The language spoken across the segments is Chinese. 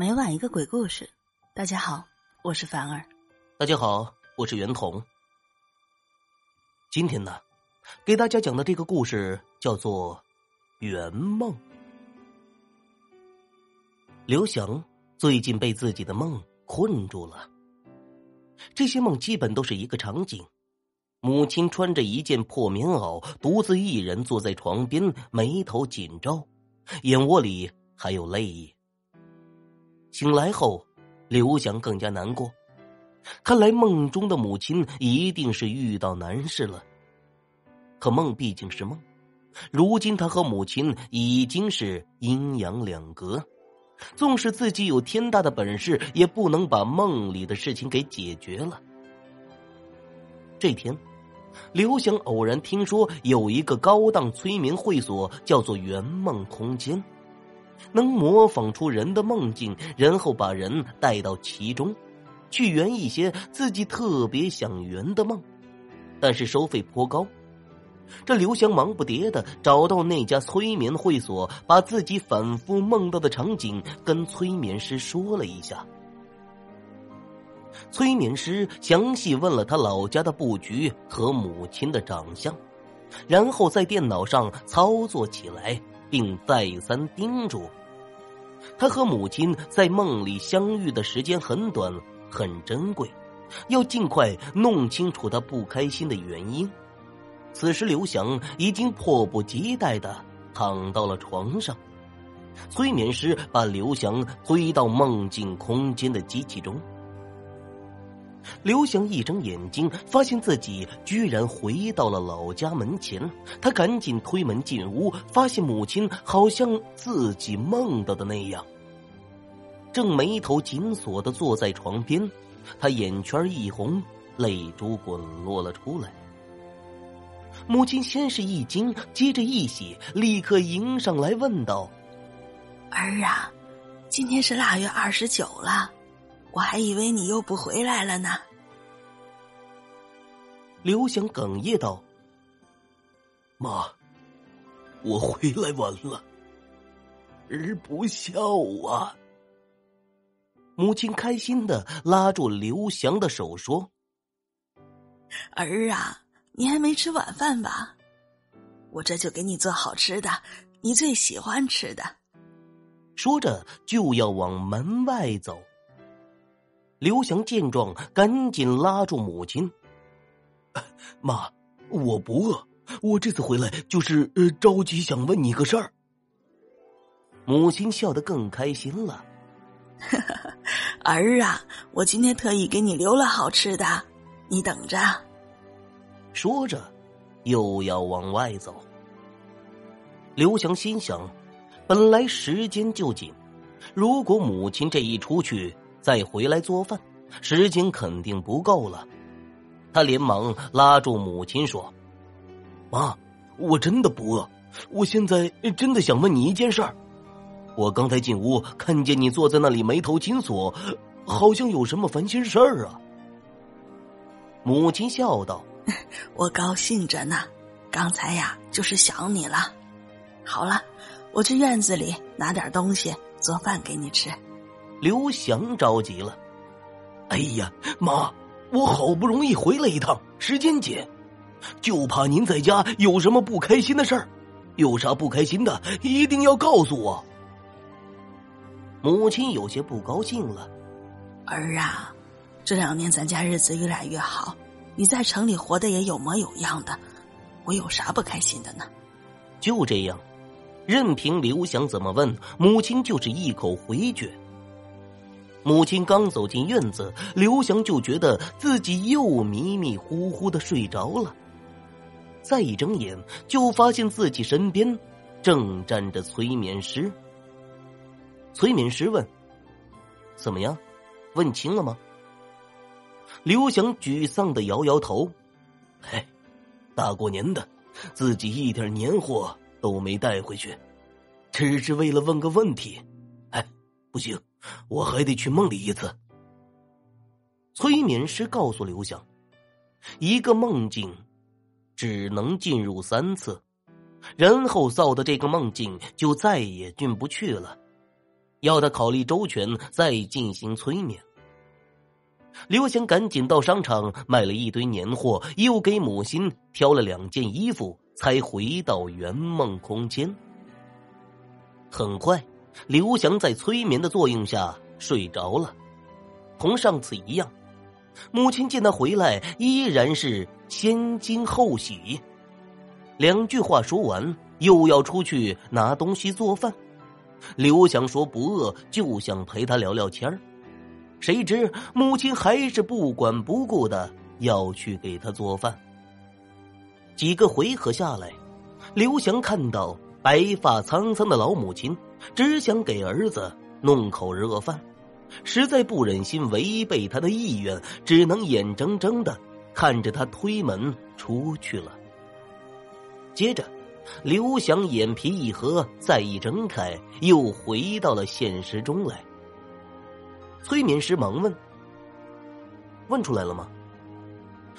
每晚一个鬼故事，大家好，我是凡儿。大家好，我是袁童。今天呢，给大家讲的这个故事叫做《圆梦》。刘翔最近被自己的梦困住了。这些梦基本都是一个场景：母亲穿着一件破棉袄，独自一人坐在床边，眉头紧皱，眼窝里还有泪液。醒来后，刘翔更加难过。看来梦中的母亲一定是遇到难事了。可梦毕竟是梦，如今他和母亲已经是阴阳两隔，纵使自己有天大的本事，也不能把梦里的事情给解决了。这天，刘翔偶然听说有一个高档催眠会所，叫做圆梦空间。能模仿出人的梦境，然后把人带到其中，去圆一些自己特别想圆的梦，但是收费颇高。这刘翔忙不迭的找到那家催眠会所，把自己反复梦到的场景跟催眠师说了一下。催眠师详细问了他老家的布局和母亲的长相，然后在电脑上操作起来。并再三叮嘱，他和母亲在梦里相遇的时间很短，很珍贵，要尽快弄清楚他不开心的原因。此时，刘翔已经迫不及待的躺到了床上，催眠师把刘翔推到梦境空间的机器中。刘翔一睁眼睛，发现自己居然回到了老家门前。他赶紧推门进屋，发现母亲好像自己梦到的那样，正眉头紧锁的坐在床边。他眼圈一红，泪珠滚落了出来。母亲先是一惊，接着一喜，立刻迎上来问道：“儿啊，今天是腊月二十九了。”我还以为你又不回来了呢。刘翔哽咽道：“妈，我回来晚了，儿不孝啊。”母亲开心的拉住刘翔的手说：“儿啊，你还没吃晚饭吧？我这就给你做好吃的，你最喜欢吃的。”说着就要往门外走。刘翔见状，赶紧拉住母亲：“ 妈，我不饿，我这次回来就是着急想问你个事儿。”母亲笑得更开心了：“ 儿啊，我今天特意给你留了好吃的，你等着。”说着，又要往外走。刘翔心想：本来时间就紧，如果母亲这一出去……再回来做饭，时间肯定不够了。他连忙拉住母亲说：“妈，我真的不饿，我现在真的想问你一件事儿。我刚才进屋看见你坐在那里眉头紧锁，好像有什么烦心事儿啊。”母亲笑道：“我高兴着呢，刚才呀就是想你了。好了，我去院子里拿点东西做饭给你吃。”刘翔着急了：“哎呀，妈，我好不容易回来一趟，时间紧，就怕您在家有什么不开心的事儿。有啥不开心的，一定要告诉我。”母亲有些不高兴了：“儿啊，这两年咱家日子越来越好，你在城里活得也有模有样的，我有啥不开心的呢？”就这样，任凭刘翔怎么问，母亲就是一口回绝。母亲刚走进院子，刘翔就觉得自己又迷迷糊糊的睡着了。再一睁眼，就发现自己身边正站着催眠师。催眠师问：“怎么样？问清了吗？”刘翔沮丧的摇摇头：“嘿，大过年的，自己一点年货都没带回去，只是为了问个问题。哎，不行。”我还得去梦里一次。催眠师告诉刘翔，一个梦境只能进入三次，然后造的这个梦境就再也进不去了。要他考虑周全再进行催眠。刘翔赶紧到商场买了一堆年货，又给母亲挑了两件衣服，才回到圆梦空间。很快，刘翔在催眠的作用下睡着了，同上次一样。母亲见他回来，依然是先惊后喜。两句话说完，又要出去拿东西做饭。刘翔说不饿，就想陪他聊聊天谁知母亲还是不管不顾的要去给他做饭。几个回合下来，刘翔看到白发苍苍的老母亲，只想给儿子弄口热饭，实在不忍心违背他的意愿，只能眼睁睁的看着他推门出去了。接着。刘翔眼皮一合，再一睁开，又回到了现实中来。催眠师忙问：“问出来了吗？”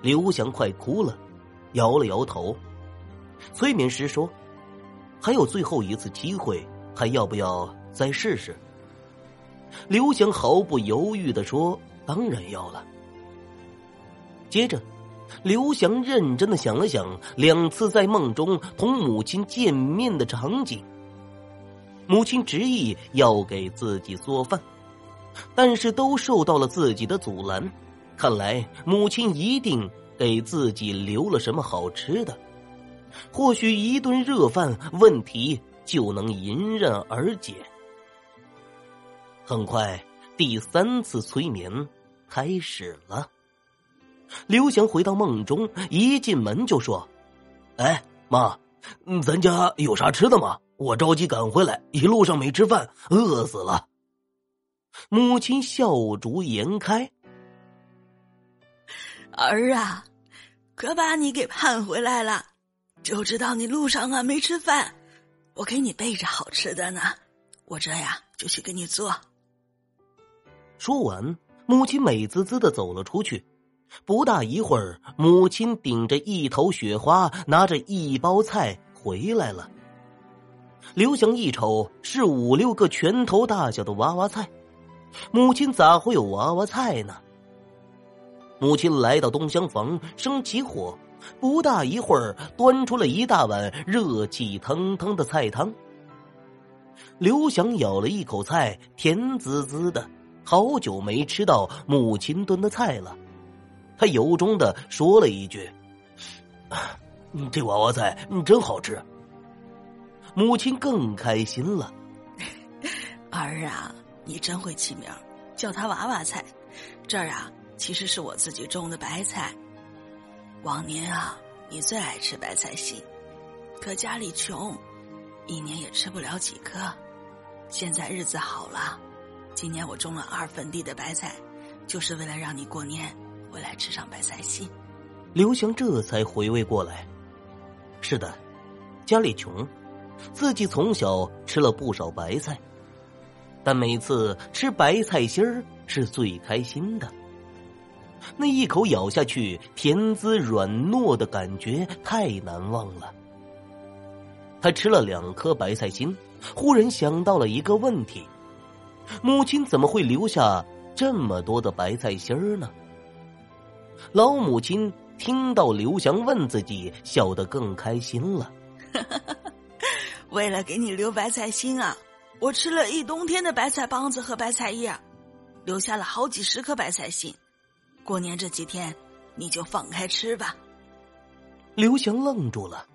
刘翔快哭了，摇了摇头。催眠师说：“还有最后一次机会，还要不要再试试？”刘翔毫不犹豫的说：“当然要了。”接着。刘翔认真的想了想两次在梦中同母亲见面的场景。母亲执意要给自己做饭，但是都受到了自己的阻拦。看来母亲一定给自己留了什么好吃的，或许一顿热饭问题就能迎刃而解。很快，第三次催眠开始了。刘翔回到梦中，一进门就说：“哎，妈，咱家有啥吃的吗？我着急赶回来，一路上没吃饭，饿死了。”母亲笑逐颜开：“儿啊，可把你给盼回来了，就知道你路上啊没吃饭，我给你备着好吃的呢，我这呀就去给你做。”说完，母亲美滋滋的走了出去。不大一会儿，母亲顶着一头雪花，拿着一包菜回来了。刘翔一瞅，是五六个拳头大小的娃娃菜。母亲咋会有娃娃菜呢？母亲来到东厢房，生起火，不大一会儿，端出了一大碗热气腾腾的菜汤。刘翔咬了一口菜，甜滋滋的，好久没吃到母亲炖的菜了。他由衷的说了一句：“这娃娃菜真好吃。”母亲更开心了：“儿啊，你真会起名，叫它娃娃菜。这儿啊，其实是我自己种的白菜。往年啊，你最爱吃白菜心，可家里穷，一年也吃不了几颗。现在日子好了，今年我种了二分地的白菜，就是为了让你过年。”回来吃上白菜心，刘翔这才回味过来。是的，家里穷，自己从小吃了不少白菜，但每次吃白菜心儿是最开心的。那一口咬下去，甜滋软糯的感觉太难忘了。他吃了两颗白菜心，忽然想到了一个问题：母亲怎么会留下这么多的白菜心儿呢？老母亲听到刘翔问自己，笑得更开心了。为了给你留白菜心啊，我吃了一冬天的白菜帮子和白菜叶，留下了好几十颗白菜心。过年这几天，你就放开吃吧。刘翔愣住了，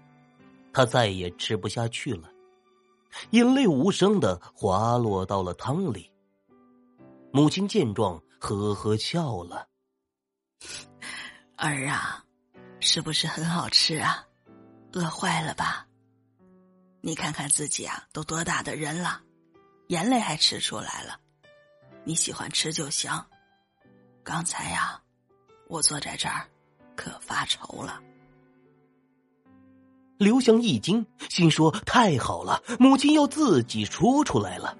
他再也吃不下去了，眼泪无声的滑落到了汤里。母亲见状，呵呵笑了。儿啊，是不是很好吃啊？饿坏了吧？你看看自己啊，都多大的人了，眼泪还吃出来了。你喜欢吃就行。刚才呀，我坐在这儿，可发愁了。刘翔一惊，心说：“太好了，母亲要自己说出来了。”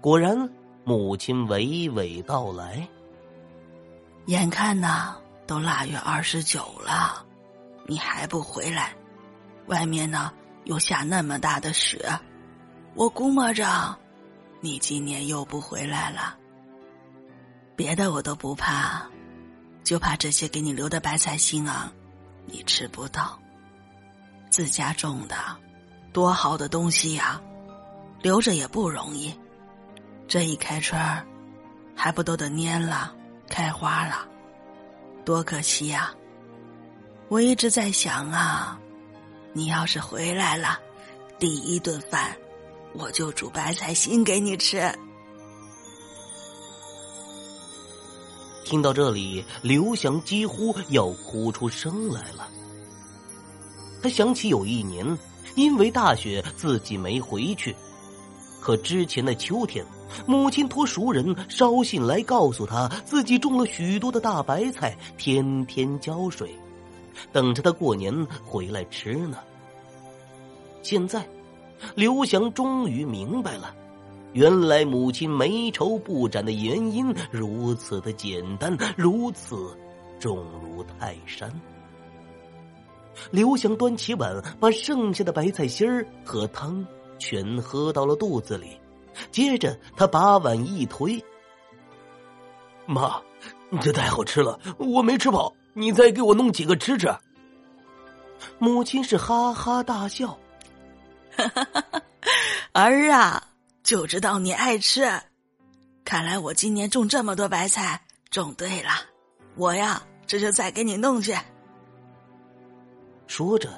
果然，母亲娓娓道来：“眼看呢。”都腊月二十九了，你还不回来？外面呢又下那么大的雪，我估摸着，你今年又不回来了。别的我都不怕，就怕这些给你留的白菜心啊，你吃不到。自家种的，多好的东西呀，留着也不容易。这一开春，还不都得蔫了、开花了，多可惜呀！我一直在想啊，你要是回来了，第一顿饭我就煮白菜心给你吃。听到这里，刘翔几乎要哭出声来了。他想起有一年，因为大雪，自己没回去。可之前的秋天，母亲托熟人捎信来告诉他，自己种了许多的大白菜，天天浇水，等着他过年回来吃呢。现在，刘翔终于明白了，原来母亲眉愁不展的原因如此的简单，如此重如泰山。刘翔端起碗，把剩下的白菜心儿和汤。全喝到了肚子里，接着他把碗一推：“妈，你这太好吃了，我没吃饱，你再给我弄几个吃吃。”母亲是哈哈大笑：“哈哈哈哈儿啊，就知道你爱吃，看来我今年种这么多白菜种对了，我呀这就再给你弄去。”说着，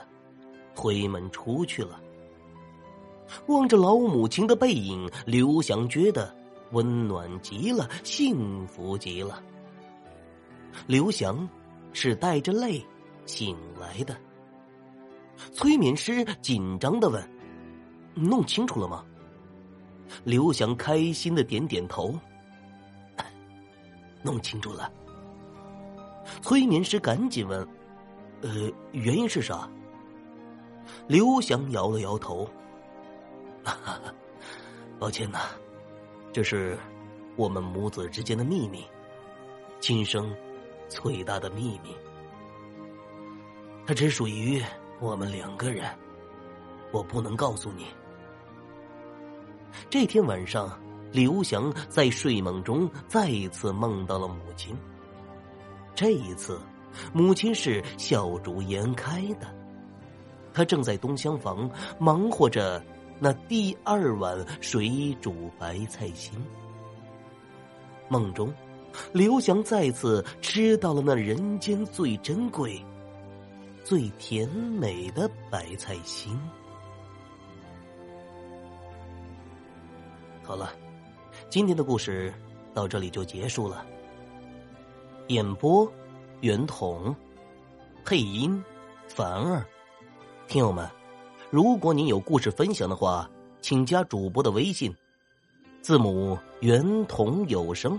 推门出去了。望着老母亲的背影，刘翔觉得温暖极了，幸福极了。刘翔是带着泪醒来的。催眠师紧张的问：“弄清楚了吗？”刘翔开心的点点头：“ 弄清楚了。”催眠师赶紧问：“呃，原因是啥？”刘翔摇了摇头。抱歉呐，这是我们母子之间的秘密，今生最大的秘密。它只属于我们两个人，我不能告诉你。这天晚上，刘翔在睡梦中再一次梦到了母亲。这一次，母亲是笑逐颜开的，她正在东厢房忙活着。那第二碗水煮白菜心，梦中，刘翔再次吃到了那人间最珍贵、最甜美的白菜心。好了，今天的故事到这里就结束了。演播：圆筒，配音：凡儿，听友们。如果您有故事分享的话，请加主播的微信，字母圆筒有声。